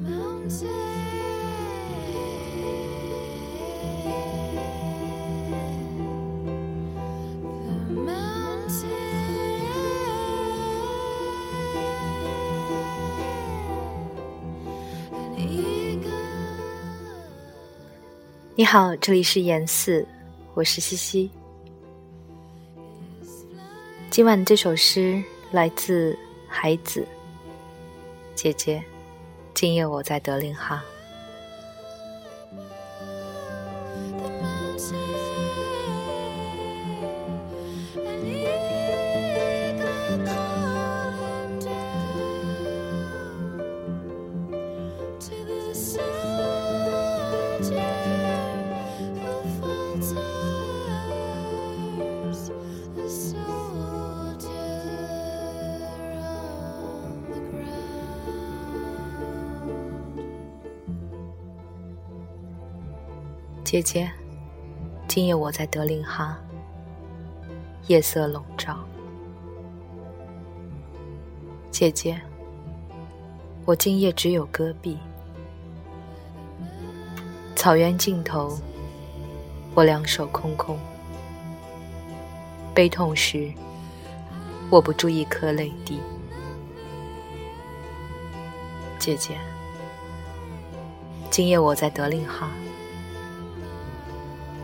你好，这里是言四，我是西西。今晚这首诗来自海子姐姐。今夜我在德令哈。姐姐，今夜我在德令哈，夜色笼罩。姐姐，我今夜只有戈壁，草原尽头，我两手空空。悲痛时，握不住一颗泪滴。姐姐，今夜我在德令哈。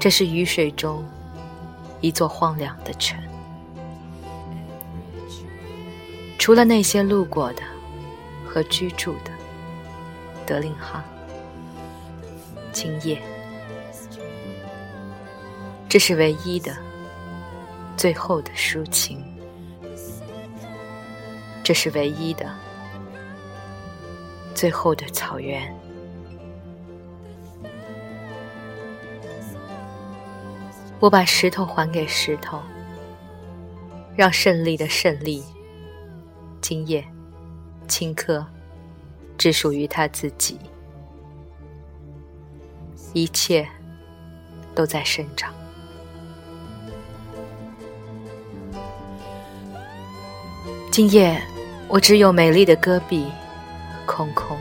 这是雨水中一座荒凉的城，除了那些路过的和居住的德令哈，今夜，这是唯一的、最后的抒情，这是唯一的、最后的草原。我把石头还给石头，让胜利的胜利，今夜顷刻只属于他自己。一切都在生长。今夜我只有美丽的戈壁，空空。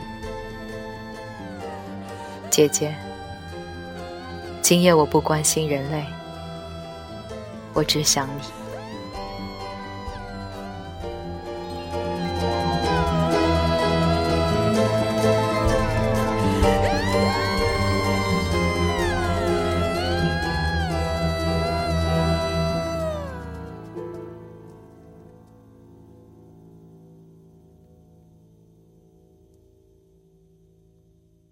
姐姐，今夜我不关心人类。我只想你。